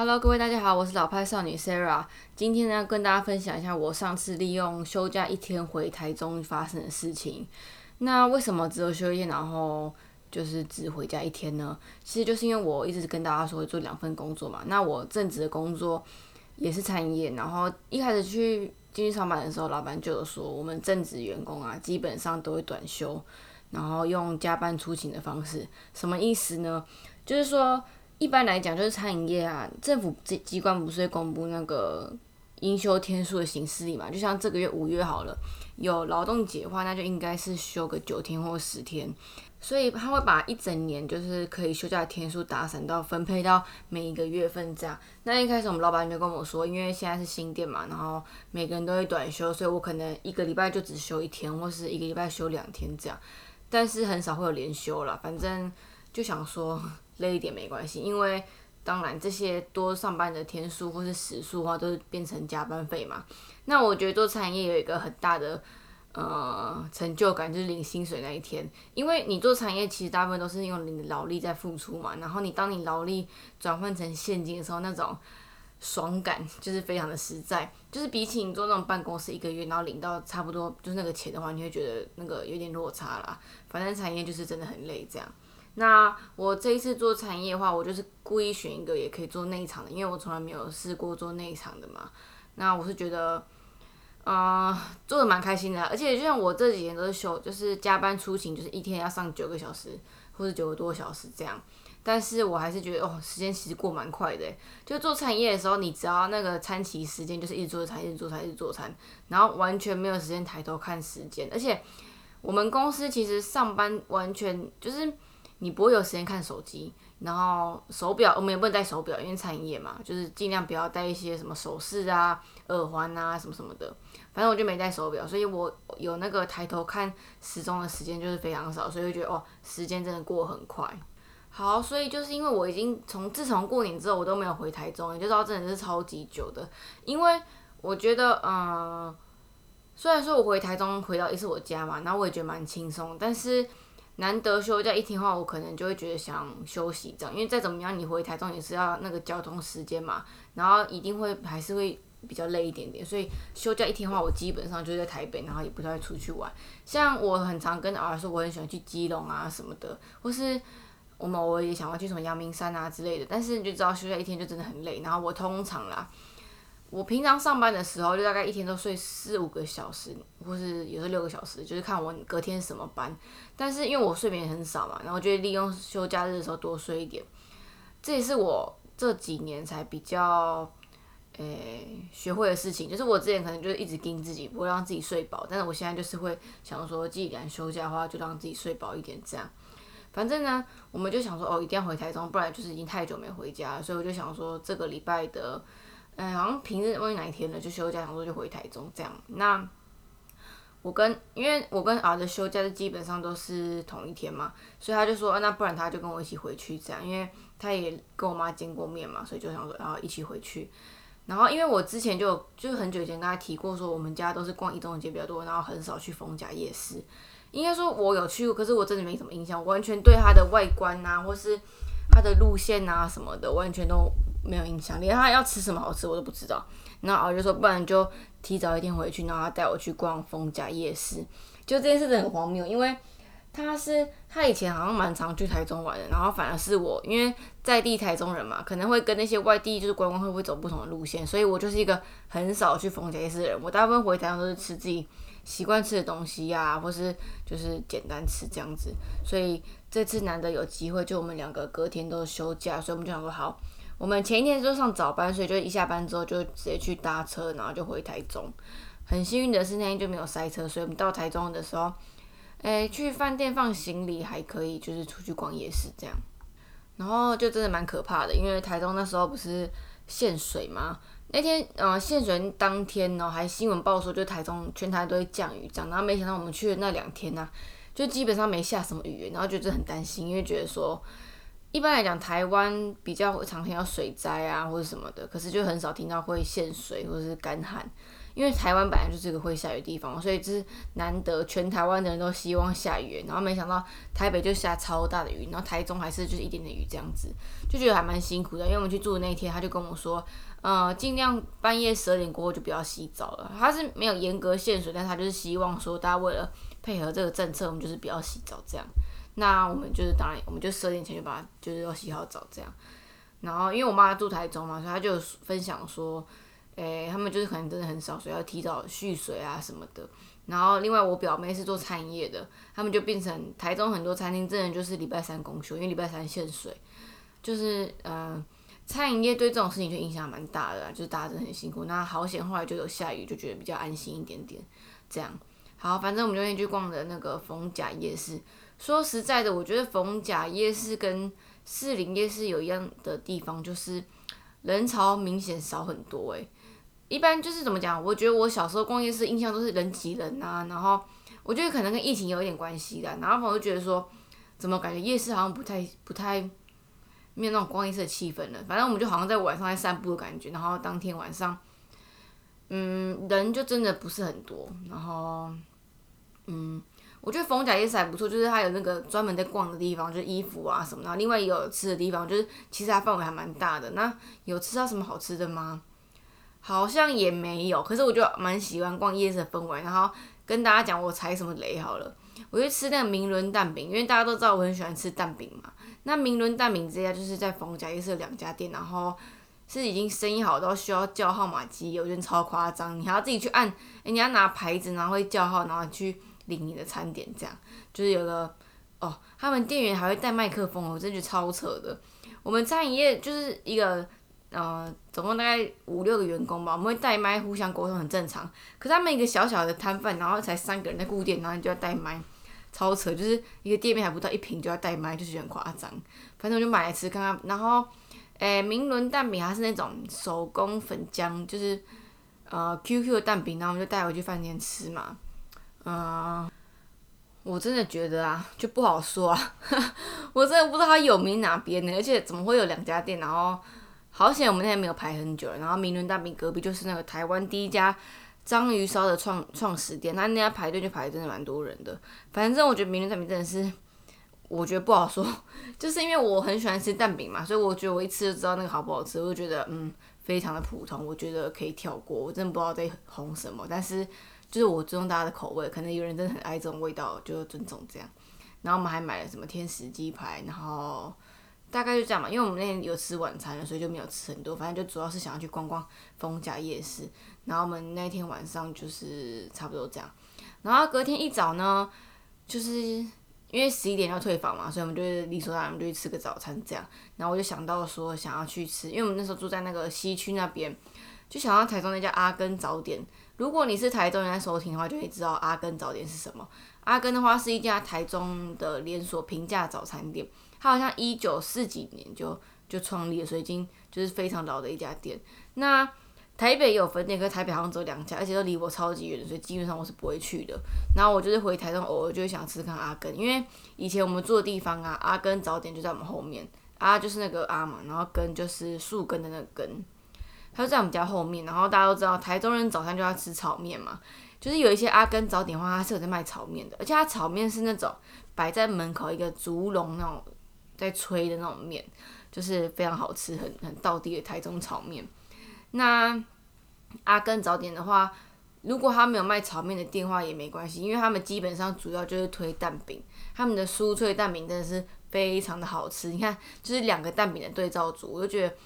Hello，各位大家好，我是老派少女 Sarah。今天呢，跟大家分享一下我上次利用休假一天回台中发生的事情。那为什么只有休一天，然后就是只回家一天呢？其实就是因为我一直跟大家说会做两份工作嘛。那我正职的工作也是餐饮业，然后一开始去进去上班的时候，老板就有说，我们正职员工啊，基本上都会短休，然后用加班出勤的方式。什么意思呢？就是说。一般来讲，就是餐饮业啊，政府机机关不是会公布那个应休天数的形式里嘛？就像这个月五月好了，有劳动节的话，那就应该是休个九天或十天，所以他会把一整年就是可以休假的天数打散到分配到每一个月份这样。那一开始我们老板就跟我说，因为现在是新店嘛，然后每个人都会短休，所以我可能一个礼拜就只休一天，或是一个礼拜休两天这样，但是很少会有连休了。反正就想说。累一点没关系，因为当然这些多上班的天数或是时数的话，都是变成加班费嘛。那我觉得做餐饮业有一个很大的呃成就感，就是领薪水那一天。因为你做产业，其实大部分都是用你的劳力在付出嘛。然后你当你劳力转换成现金的时候，那种爽感就是非常的实在。就是比起你做那种办公室一个月，然后领到差不多就是那个钱的话，你会觉得那个有点落差啦。反正产业就是真的很累这样。那我这一次做产业的话，我就是故意选一个也可以做内场的，因为我从来没有试过做内场的嘛。那我是觉得，呃，做的蛮开心的，而且就像我这几年都是休，就是加班出勤，就是一天要上九个小时或者九个多小时这样。但是我还是觉得，哦，时间其实过蛮快的。就做产业的时候，你只要那个餐期时间就是一直做餐，一直做餐，一直做餐，然后完全没有时间抬头看时间。而且我们公司其实上班完全就是。你不会有时间看手机，然后手表我们也不能戴手表，因为餐饮业嘛，就是尽量不要戴一些什么首饰啊、耳环啊什么什么的。反正我就没戴手表，所以我有那个抬头看时钟的时间就是非常少，所以就觉得哦，时间真的过很快。好，所以就是因为我已经从自从过年之后我都没有回台中，你就知道真的是超级久的。因为我觉得，嗯，虽然说我回台中回到一次我家嘛，然后我也觉得蛮轻松，但是。难得休假一天的话，我可能就会觉得想休息这样，因为再怎么样，你回台中也是要那个交通时间嘛，然后一定会还是会比较累一点点，所以休假一天的话，我基本上就在台北，然后也不太出去玩。像我很常跟儿说，我很喜欢去基隆啊什么的，或是我们我也想要去什么阳明山啊之类的，但是你就知道休假一天就真的很累，然后我通常啦。我平常上班的时候，就大概一天都睡四五个小时，或是有时候六个小时，就是看我隔天什么班。但是因为我睡眠很少嘛，然后就利用休假日的时候多睡一点。这也是我这几年才比较诶学会的事情。就是我之前可能就是一直盯自己，不会让自己睡饱。但是我现在就是会想说，既然休假的话，就让自己睡饱一点。这样，反正呢，我们就想说，哦，一定要回台中，不然就是已经太久没回家。所以我就想说，这个礼拜的。嗯，好像平日万一哪一天了就休假，想说就回台中这样。那我跟因为我跟儿子休假是基本上都是同一天嘛，所以他就说，那不然他就跟我一起回去这样，因为他也跟我妈见过面嘛，所以就想说然后一起回去。然后因为我之前就就是很久以前跟他提过，说我们家都是逛一中街比较多，然后很少去逢甲夜市。应该说我有去过，可是我真的没什么印象，完全对它的外观啊，或是它的路线啊什么的，完全都。没有印象，连他要吃什么好吃我都不知道。然后我就说，不然就提早一天回去，然后他带我去逛丰甲夜市。就这件事真的很荒谬，因为他是他以前好像蛮常去台中玩的，然后反而是我，因为在地台中人嘛，可能会跟那些外地就是观光会不会走不同的路线，所以我就是一个很少去丰甲夜市的人。我大部分回台中都是吃自己习惯吃的东西呀，或是就是简单吃这样子。所以这次难得有机会，就我们两个隔天都休假，所以我们就想说好。我们前一天就上早班，所以就一下班之后就直接去搭车，然后就回台中。很幸运的是那天就没有塞车，所以我们到台中的时候，诶，去饭店放行李还可以，就是出去逛夜市这样。然后就真的蛮可怕的，因为台中那时候不是限水吗？那天呃限水当天呢，还新闻报说就台中全台都会降雨，这样。然后没想到我们去的那两天呢，就基本上没下什么雨，然后就真的很担心，因为觉得说。一般来讲，台湾比较常听到水灾啊或者什么的，可是就很少听到会限水或者是干旱。因为台湾本来就是个会下雨的地方，所以就是难得全台湾的人都希望下雨，然后没想到台北就下超大的雨，然后台中还是就是一点点雨这样子，就觉得还蛮辛苦的。因为我们去住的那一天，他就跟我说，呃，尽量半夜十二点过后就不要洗澡了。他是没有严格限水，但他就是希望说，大家为了配合这个政策，我们就是不要洗澡这样。那我们就是当然，我们就十二点前就把它就是要洗好澡这样。然后因为我妈住台中嘛，所以她就分享说。诶，他们就是可能真的很少，所以要提早蓄水啊什么的。然后另外我表妹是做餐饮业的，他们就变成台中很多餐厅真的就是礼拜三公休，因为礼拜三限水。就是呃，餐饮业对这种事情就影响蛮大的，就是大家真的很辛苦。那好险后来就有下雨，就觉得比较安心一点点。这样好，反正我们就先去逛的那个逢甲夜市。说实在的，我觉得逢甲夜市跟士林夜市有一样的地方，就是人潮明显少很多诶。一般就是怎么讲？我觉得我小时候逛夜市印象都是人挤人啊，然后我觉得可能跟疫情有一点关系的。然后我就觉得说，怎么感觉夜市好像不太不太没有那种逛夜市的气氛了。反正我们就好像在晚上在散步的感觉。然后当天晚上，嗯，人就真的不是很多。然后，嗯，我觉得逢甲夜市还不错，就是它有那个专门在逛的地方，就是衣服啊什么的。另外也有吃的地方，就是其实它范围还蛮大的。那有吃到什么好吃的吗？好像也没有，可是我就蛮喜欢逛夜市的氛围。然后跟大家讲我踩什么雷好了，我去吃那个明伦蛋饼，因为大家都知道我很喜欢吃蛋饼嘛。那明伦蛋饼这家就是在逢甲夜市有两家店，然后是已经生意好到需要叫号码机，有点超夸张，你还要自己去按，哎，你要拿牌子，然后会叫号，然后去领你的餐点，这样就是有个哦，他们店员还会带麦克风，我真觉得超扯的。我们餐饮业就是一个。呃，总共大概五六个员工吧，我们会带麦互相沟通，很正常。可是他们一个小小的摊贩，然后才三个人在顾店，然后你就要带麦，超扯！就是一个店面还不到一平就要带麦，就是很夸张。反正我就买来吃看看。然后，诶，明伦蛋饼它是那种手工粉浆，就是呃 QQ 的蛋饼，然后我们就带回去饭店吃嘛。嗯，我真的觉得啊，就不好说啊，我真的不知道它有名哪边呢，而且怎么会有两家店，然后。好险我们那天没有排很久，然后明伦大饼隔壁就是那个台湾第一家章鱼烧的创创始店，他那家排队就排的真的蛮多人的。反正我觉得明伦大饼真的是，我觉得不好说，就是因为我很喜欢吃蛋饼嘛，所以我觉得我一吃就知道那个好不好吃，我就觉得嗯非常的普通，我觉得可以跳过，我真的不知道在红什么，但是就是我尊重大家的口味，可能有人真的很爱这种味道，就尊重这样。然后我们还买了什么天使鸡排，然后。大概就这样嘛，因为我们那天有吃晚餐了，所以就没有吃很多。反正就主要是想要去逛逛丰甲夜市。然后我们那天晚上就是差不多这样。然后隔天一早呢，就是因为十一点要退房嘛，所以我们就理所当然就去吃个早餐这样。然后我就想到说想要去吃，因为我们那时候住在那个西区那边，就想到台中那家阿根早点。如果你是台中人在收听的话，就可以知道阿根早点是什么。阿根的话是一家台中的连锁平价早餐店。它好像一九四几年就就创立了，所以已经就是非常老的一家店。那台北有分店，可台北好像只有两家，而且都离我超级远，所以基本上我是不会去的。然后我就是回台中，偶尔就会想吃看阿根，因为以前我们住的地方啊，阿根早点就在我们后面，阿就是那个阿嘛，然后根就是树根的那个根，它就在我们家后面。然后大家都知道，台中人早餐就要吃炒面嘛，就是有一些阿根早点的话，他是有在卖炒面的，而且他炒面是那种摆在门口一个竹笼那种。在吹的那种面，就是非常好吃，很很道地的台中炒面。那阿根早点的话，如果他没有卖炒面的电话也没关系，因为他们基本上主要就是推蛋饼，他们的酥脆蛋饼真的是非常的好吃。你看，就是两个蛋饼的对照组，我就觉得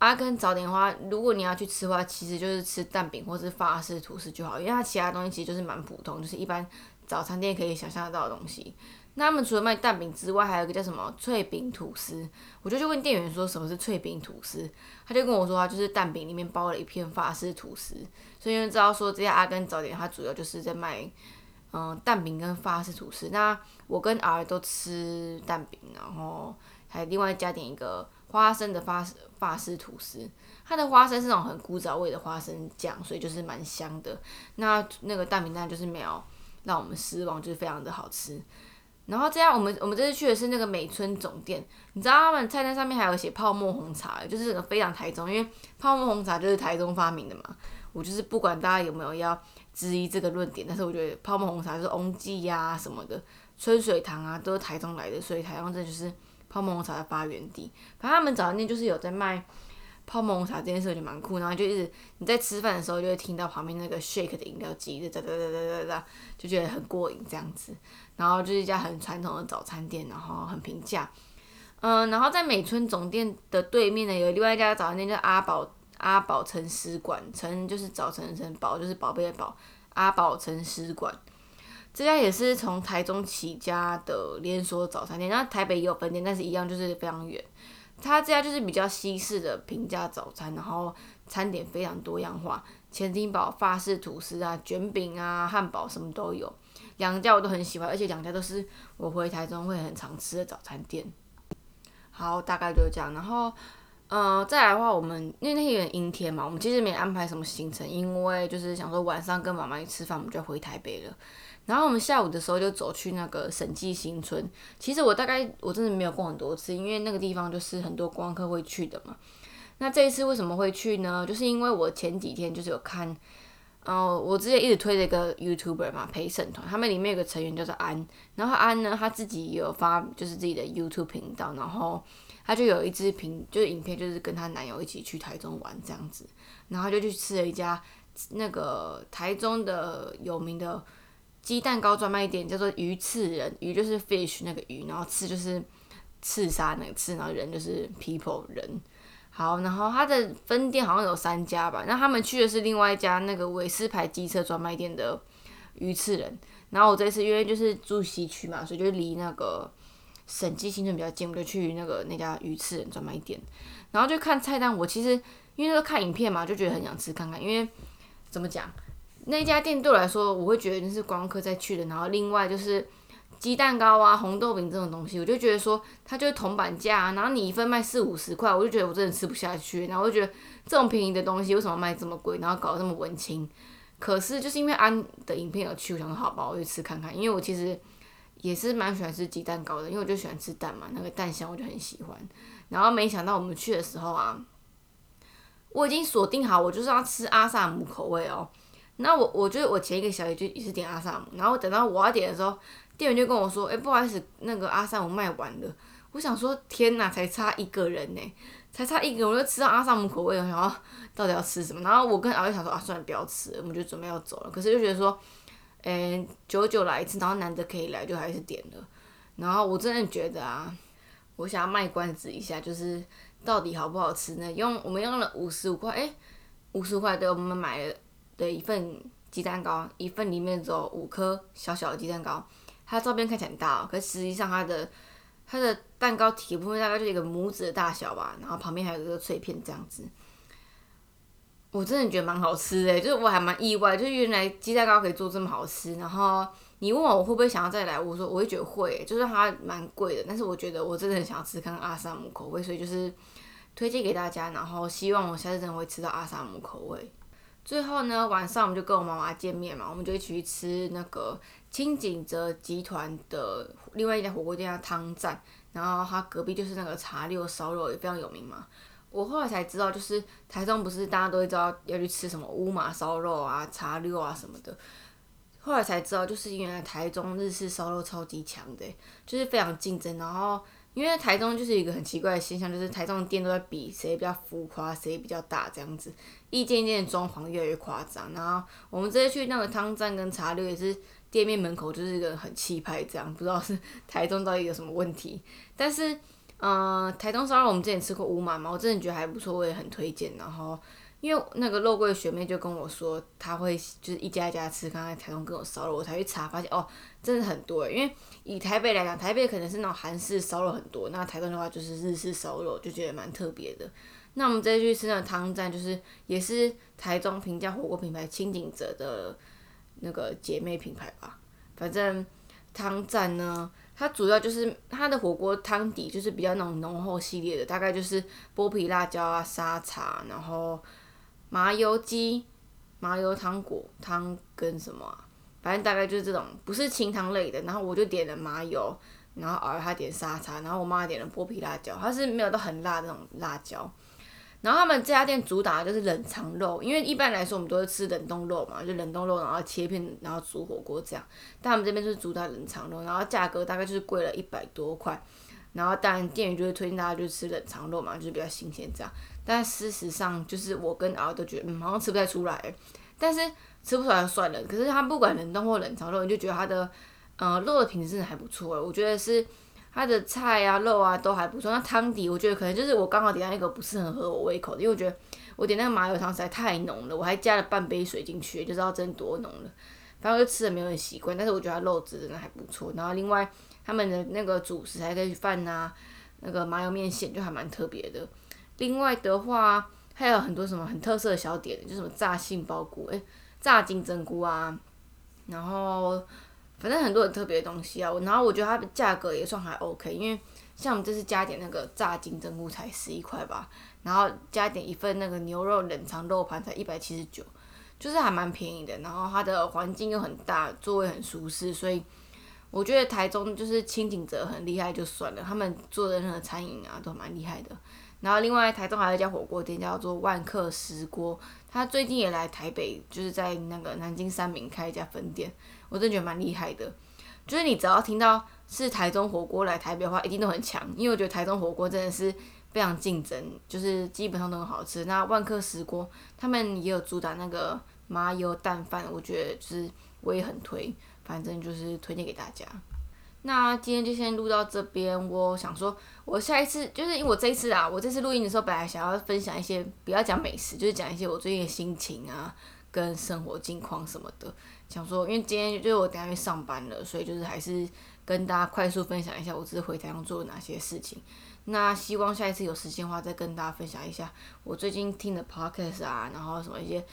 阿根早点的话，如果你要去吃的话，其实就是吃蛋饼或是法式吐司就好，因为它其他东西其实就是蛮普通，就是一般早餐店可以想象得到的东西。那他们除了卖蛋饼之外，还有一个叫什么脆饼吐司。我就去问店员说什么是脆饼吐司，他就跟我说，他就是蛋饼里面包了一片法式吐司。所以因为知道说这家阿根早点，它主要就是在卖嗯蛋饼跟法式吐司。那我跟 R 都吃蛋饼，然后还另外加点一个花生的法法式吐司。它的花生是那种很古早味的花生酱，所以就是蛮香的。那那个蛋饼蛋就是没有让我们失望，就是非常的好吃。然后这样，我们我们这次去的是那个美村总店，你知道他们菜单上面还有写泡沫红茶，就是个非常台中，因为泡沫红茶就是台中发明的嘛。我就是不管大家有没有要质疑这个论点，但是我觉得泡沫红茶是翁记呀什么的，春水堂啊都是台中来的，所以台中这就是泡沫红茶的发源地。反正他们早餐店就是有在卖。泡沫红茶这件事我觉得蛮酷，然后就一直你在吃饭的时候就会听到旁边那个 shake 的饮料机，哒哒哒哒哒哒，就觉得很过瘾这样子。然后就是一家很传统的早餐店，然后很平价。嗯，然后在美村总店的对面呢，有另外一家早餐店叫阿宝阿宝城食馆，城就是早晨的晨，宝就是宝贝的宝，阿宝城食馆。这家也是从台中起家的连锁早餐店，然后台北也有分店，但是一样就是非常远。他这家就是比较西式的平价早餐，然后餐点非常多样化，前丁堡、法式吐司啊、卷饼啊、汉堡什么都有。两家我都很喜欢，而且两家都是我回台中会很常吃的早餐店。好，大概就是这样。然后，呃，再来的话，我们因为那天有点阴天嘛，我们其实没安排什么行程，因为就是想说晚上跟妈妈一吃饭，我们就回台北了。然后我们下午的时候就走去那个审计新村。其实我大概我真的没有逛很多次，因为那个地方就是很多观光客会去的嘛。那这一次为什么会去呢？就是因为我前几天就是有看，呃，我之前一直推的一个 YouTuber 嘛，陪审团，他们里面有个成员叫做安。然后安呢，他自己有发就是自己的 YouTube 频道，然后他就有一支频就是影片，就是跟他男友一起去台中玩这样子，然后就去吃了一家那个台中的有名的。鸡蛋糕专卖店叫做鱼刺人，鱼就是 fish 那个鱼，然后刺就是刺杀那个刺，然后人就是 people 人。好，然后它的分店好像有三家吧，那他们去的是另外一家那个韦斯牌机车专卖店的鱼刺人。然后我这次因为就是住西区嘛，所以就离那个审计新村比较近，我就去那个那家鱼刺人专卖店，然后就看菜单。我其实因为都看影片嘛，就觉得很想吃看看，因为怎么讲？那家店对我来说，我会觉得那是光客在去的。然后另外就是鸡蛋糕啊、红豆饼这种东西，我就觉得说它就是铜板价，啊然后你一份卖四五十块，我就觉得我真的吃不下去。然后我就觉得这种便宜的东西为什么卖这么贵，然后搞得这么文青？可是就是因为安的影片有去，我想说好吧，我去吃看看。因为我其实也是蛮喜欢吃鸡蛋糕的，因为我就喜欢吃蛋嘛，那个蛋香我就很喜欢。然后没想到我们去的时候啊，我已经锁定好，我就是要吃阿萨姆口味哦。那我我觉得我前一个小姐就也是点阿萨姆，然后等到我要点的时候，店员就跟我说：“哎，不好意思，那个阿萨姆卖完了。”我想说：“天哪，才差一个人呢，才差一个，我就吃到阿萨姆口味，我想要到底要吃什么？”然后我跟阿伟想说：“啊，算了，不要吃，我们就准备要走了。”可是就觉得说：“哎，久久来一次，然后难得可以来，就还是点了。”然后我真的觉得啊，我想要卖关子一下，就是到底好不好吃呢？用我们用了五十五块，哎，五十块对，我们买了。的一份鸡蛋糕，一份里面只有五颗小小的鸡蛋糕，它照片看起来很大，可实际上它的它的蛋糕体部分大概就一个拇指的大小吧，然后旁边还有一个脆片这样子。我真的觉得蛮好吃的，就是我还蛮意外，就是原来鸡蛋糕可以做这么好吃。然后你问我我会不会想要再来，我说我会觉得会，就是它蛮贵的，但是我觉得我真的很想要吃看看阿萨姆口味，所以就是推荐给大家，然后希望我下次真的会吃到阿萨姆口味。最后呢，晚上我们就跟我妈妈见面嘛，我们就一起去吃那个清景泽集团的另外一家火锅店叫汤站，然后它隔壁就是那个茶六烧肉也非常有名嘛。我后来才知道，就是台中不是大家都会知道要去吃什么乌马烧肉啊、茶六啊什么的，后来才知道，就是因为台中日式烧肉超级强的，就是非常竞争，然后。因为台中就是一个很奇怪的现象，就是台中的店都在比谁比较浮夸，谁比较大这样子，一间一间的装潢越来越夸张。然后我们这次去那个汤站跟茶六也是店面门口就是一个很气派这样，不知道是台中到底有什么问题。但是，呃，台中烧肉我们之前吃过五马嘛，我真的觉得还不错，我也很推荐。然后。因为那个肉桂学妹就跟我说，她会就是一家一家吃，刚才台中跟我烧肉，我才去查，发现哦，真的很多。因为以台北来讲，台北可能是那种韩式烧肉很多，那台中的话就是日式烧肉，就觉得蛮特别的。那我们再去吃那个汤站，就是也是台中平价火锅品牌清景泽的那个姐妹品牌吧。反正汤站呢，它主要就是它的火锅汤底就是比较那种浓厚系列的，大概就是剥皮辣椒啊、沙茶，然后。麻油鸡、麻油汤果汤跟什么？反正大概就是这种，不是清汤类的。然后我就点了麻油，然后儿他点沙茶，然后我妈点了剥皮辣椒，它是没有到很辣那种辣椒。然后他们这家店主打的就是冷藏肉，因为一般来说我们都是吃冷冻肉嘛，就冷冻肉，然后切片，然后煮火锅这样。但他们这边就是主打冷藏肉，然后价格大概就是贵了一百多块。然后当然店员就会推荐大家就吃冷藏肉嘛，就是比较新鲜这样。但事实上就是我跟敖都觉得，嗯，好像吃不太出来。但是吃不出来就算了。可是他不管冷冻或冷藏肉，你就觉得它的，呃，肉的品质还不错。我觉得是。它的菜啊、肉啊都还不错，那汤底我觉得可能就是我刚好点到一个不是很合我胃口的，因为我觉得我点那个麻油汤实在太浓了，我还加了半杯水进去，就知道真多浓了。反正就吃的没有很习惯，但是我觉得它肉质真的还不错。然后另外他们的那个主食还可以饭呐，那个麻油面线就还蛮特别的。另外的话还有很多什么很特色的小点，就什么炸杏鲍菇、诶，炸金针菇啊，然后。反正很多很特别的东西啊，然后我觉得它的价格也算还 OK，因为像我们这次加点那个炸金针菇才十一块吧，然后加点一份那个牛肉冷藏肉盘才一百七十九，就是还蛮便宜的。然后它的环境又很大，座位很舒适，所以我觉得台中就是清景泽很厉害就算了，他们做的任何餐饮啊都蛮厉害的。然后另外台中还有一家火锅店叫做万客石锅，他最近也来台北，就是在那个南京三明开一家分店。我真的觉得蛮厉害的，就是你只要听到是台中火锅来台北的话，一定都很强，因为我觉得台中火锅真的是非常竞争，就是基本上都很好吃。那万客石锅他们也有主打那个麻油蛋饭，我觉得就是我也很推，反正就是推荐给大家。那今天就先录到这边，我想说，我下一次就是因为我这一次啊，我这次录音的时候本来想要分享一些不要讲美食，就是讲一些我最近的心情啊。跟生活近况什么的，想说，因为今天就是我等下去上班了，所以就是还是跟大家快速分享一下我这次回台上做了哪些事情。那希望下一次有时间的话，再跟大家分享一下我最近听的 podcast 啊，然后什么一些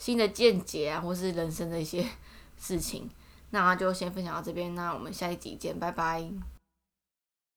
新的见解啊，或是人生的一些事情。那就先分享到这边，那我们下一集见，拜拜。